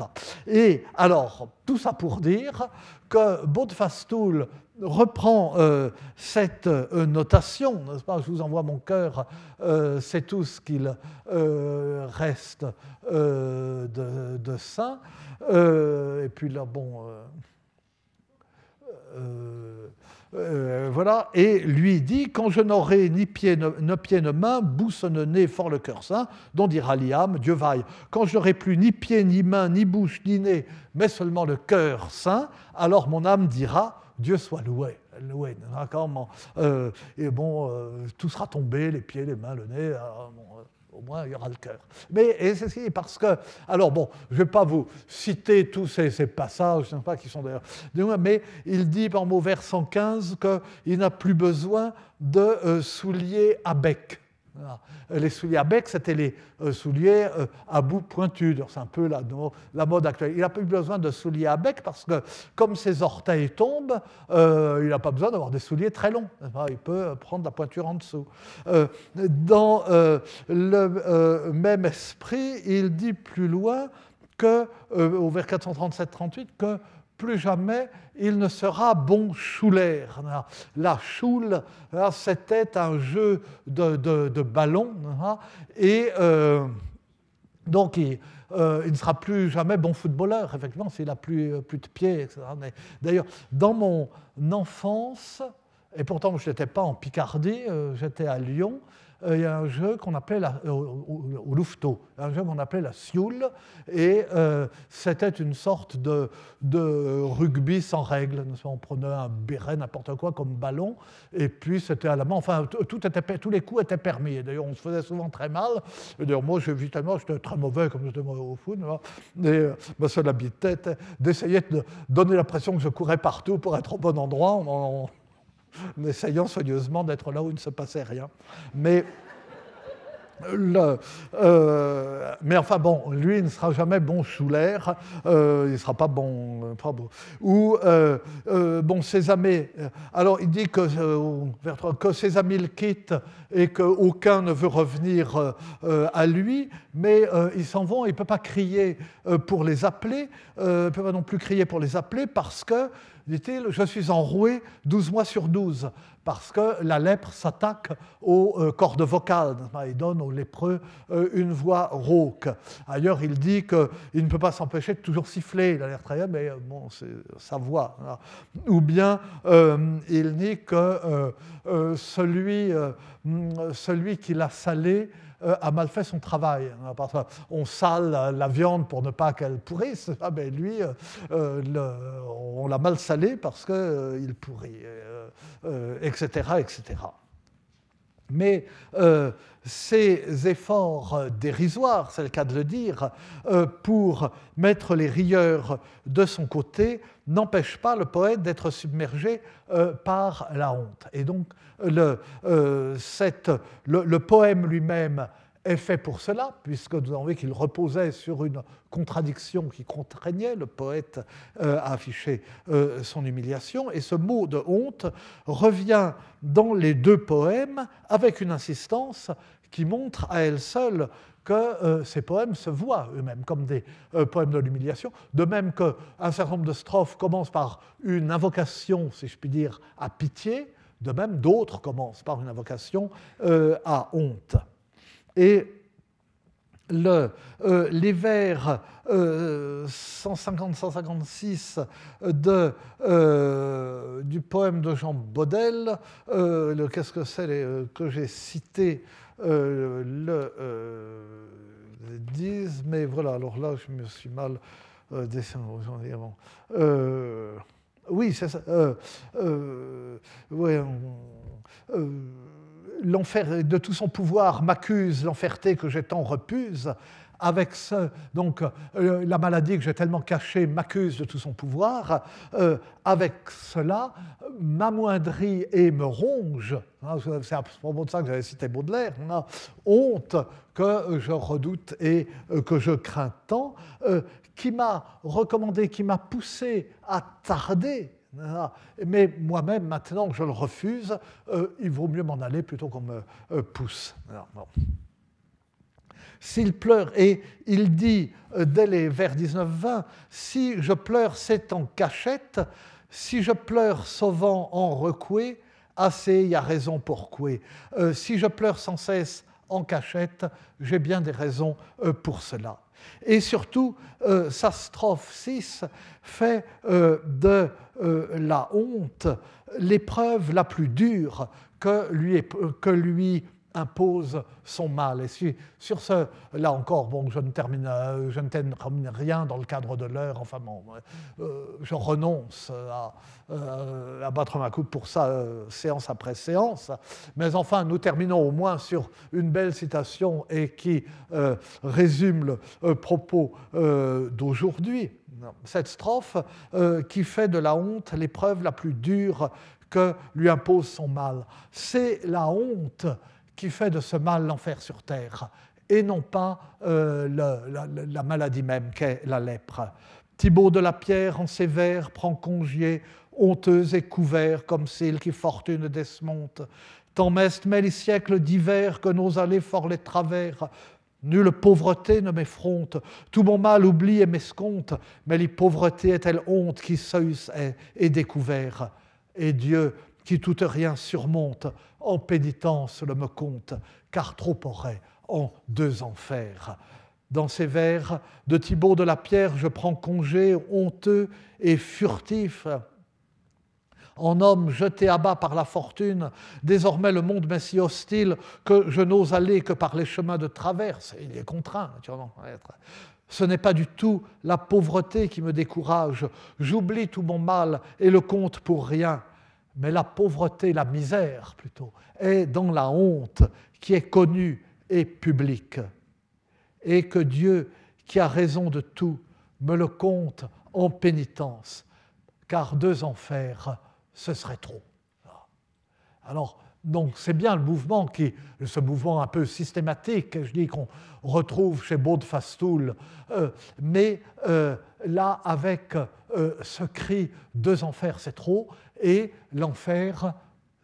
Et alors, tout ça pour dire que Baudefastoul reprend euh, cette euh, notation, n'est-ce pas Je vous envoie mon cœur, euh, c'est tout ce qu'il reste de, de, saint. et puis là, bon. voilà, et lui dit Quand je n'aurai ni pied, ni pied, ni main, bouche, nez, fort le cœur saint, dont dira Liam, Dieu vaille. Quand je n'aurai plus ni pied, ni main, ni bouche, ni nez, mais seulement le cœur saint, alors mon âme dira Dieu soit loué. loué euh, et bon, euh, tout sera tombé, les pieds, les mains, le nez. Euh, au moins, il y aura le cœur. Mais c'est parce que, alors bon, je ne vais pas vous citer tous ces, passages, je ne sais pas qui sont d'ailleurs, mais il dit par mot vers 115 qu'il n'a plus besoin de souliers à bec. Les souliers à bec, c'était les euh, souliers euh, à bout pointu. C'est un peu la, la, mode actuelle. Il n'a pas eu besoin de souliers à bec parce que, comme ses orteils tombent, euh, il n'a pas besoin d'avoir des souliers très longs. Il peut prendre la pointure en dessous. dans le même esprit, il dit plus loin que, au vers 437-38, que plus jamais il ne sera bon choulaire. La choule, c'était un jeu de, de, ballon, et euh, donc euh, il, ne sera plus jamais bon footballeur, effectivement, s'il n'a plus, plus de pieds. D'ailleurs, dans mon enfance, et pourtant je n'étais pas en Picardie, euh, j'étais à Lyon, il y a un jeu qu'on appelait la, euh, au, un jeu qu'on appelait la Sioule, et euh, c'était une sorte de, rugby sans règles. On prenait un béret, n'importe quoi, comme ballon, et puis c'était à la main. Enfin, tout était, tous les coups étaient permis. D'ailleurs, on se faisait souvent très mal. D'ailleurs, moi, évidemment, j'étais très mauvais, comme j'étais mauvais au foot. Et ma seule habitude d'essayer de donner l'impression que je courais partout pour être au bon endroit en essayant soigneusement d'être là où il ne se passait rien. Mais, le, euh, mais enfin bon, lui, il ne sera jamais bon sous l'air, euh, il ne sera pas bon. Pas bon. Ou, euh, bon, alors il dit que, que ses amis le quittent et qu'aucun ne veut revenir à lui, mais ils s'en vont, il ne peut pas crier pour les appeler, il ne peut pas non plus crier pour les appeler parce que dit-il, je suis enroué 12 mois sur 12, parce que la lèpre s'attaque aux euh, cordes vocales, il donne aux lépreux euh, une voix rauque. Ailleurs, il dit qu'il ne peut pas s'empêcher de toujours siffler, il a l'air très bien, mais euh, bon, c'est sa voix. Ou bien, il dit que celui, celui qui l'a salé, a mal fait son travail. Hein, on sale la viande pour ne pas qu'elle pourrisse. Ah ben lui, euh, euh, on l'a mal salé parce qu'il pourrit, etc., etc. Mais ces efforts dérisoires, c'est le cas de le dire, pour mettre les rieurs de son côté, n'empêchent pas le poète d'être submergé par la honte. Et donc, le, euh, le, poème lui-même est fait pour cela, puisque nous avons vu qu'il reposait sur une contradiction qui contraignait le poète euh, à afficher euh, son humiliation. Et ce mot de honte revient dans les deux poèmes avec une insistance qui montre à elle seule que ces poèmes se voient eux-mêmes comme des poèmes de l'humiliation, de même qu'un certain nombre de strophes commencent par une invocation, si je puis dire, à pitié, de même, d'autres commencent par une invocation euh, à honte. Et le, euh, les vers 150-156 euh, du poème de Jean Baudel, qu'est-ce que c'est que j'ai cité le disent, mais voilà, alors là je me suis mal dessiné. oui, c'est ça. L'enfer de tout son pouvoir m'accuse l'enferté que j'ai tant repuse avec ce, donc euh, la maladie que j'ai tellement cachée m'accuse de tout son pouvoir, euh, avec cela m'amoindrit et me ronge, hein, c'est à propos de ça que j'avais cité Baudelaire, hein, honte que je redoute et euh, que je crains tant, qui m'a recommandé, qui m'a poussé à tarder mais moi-même, maintenant, je le refuse. il vaut mieux m'en aller plutôt qu'on me pousse. S'il pleure, et il dit euh, dès les vers 19-20, si je pleure, c'est en cachette, si je pleure sauvant en recoué, assez, il y a raison pour. Euh, si je pleure sans cesse en cachette, j'ai bien des raisons euh, pour cela. Et surtout, sa strophe 6 fait de la honte l'épreuve la plus dure que lui, que lui impose son mal. Et sur ce, là encore, bon, je ne termine, euh, je ne termine rien dans le cadre de l'heure. Enfin bon, euh, je renonce euh, à, battre ma coupe pour ça, séance après séance. Mais enfin, nous terminons au moins sur une belle citation et qui résume le propos d'aujourd'hui. Cette strophe qui fait de la honte l'épreuve la plus dure que lui impose son mal. C'est la honte qui fait de ce mal l'enfer sur terre, et non pas euh, la, maladie même qu'est la lèpre. Thibaut de la Pierre, en ses vers, prend congé, honteux et couvert, comme celle qui fortune desmonte. Tant mest mais les siècles divers que nos allées fort les travers. Nulle pauvreté ne m'effronte, tout mon mal oublie et m'escompte, mais les pauvretés est-elle honte qui seuils est, est découvert? Et Dieu, qui tout rien surmonte, en pénitence le me compte, car trop aurait en deux enfers. Dans ces vers de Thibaut de la Pierre, je prends congé, honteux et furtif. En homme jeté à bas par la fortune, désormais le monde m'est si hostile que je n'ose aller que par les chemins de traverse. Il est contraint, naturellement. Ce n'est pas du tout la pauvreté qui me décourage. J'oublie tout mon mal et le compte pour rien mais la pauvreté, la misère plutôt, est dans la honte qui est connue et publique. Et que Dieu, qui a raison de tout, me le compte en pénitence, car deux enfers, ce serait trop. Alors, donc c'est bien le mouvement qui, ce mouvement un peu systématique, je dis qu'on retrouve chez Baud euh, mais euh, là avec euh, ce cri deux enfers c'est trop, et l'enfer,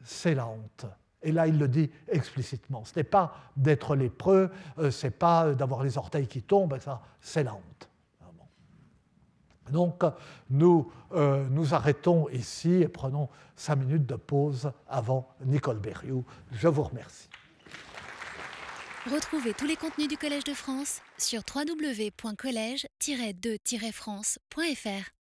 c'est la honte. Et là, il le dit explicitement. Ce n'est pas d'être lépreux, euh, ce n'est pas d'avoir les orteils qui tombent, ça, c'est la honte. Donc, nous euh, nous arrêtons ici et prenons cinq minutes de pause avant Nicole Berriou. Je vous remercie. Retrouvez tous les contenus du Collège de France sur www.colège-2-france.fr.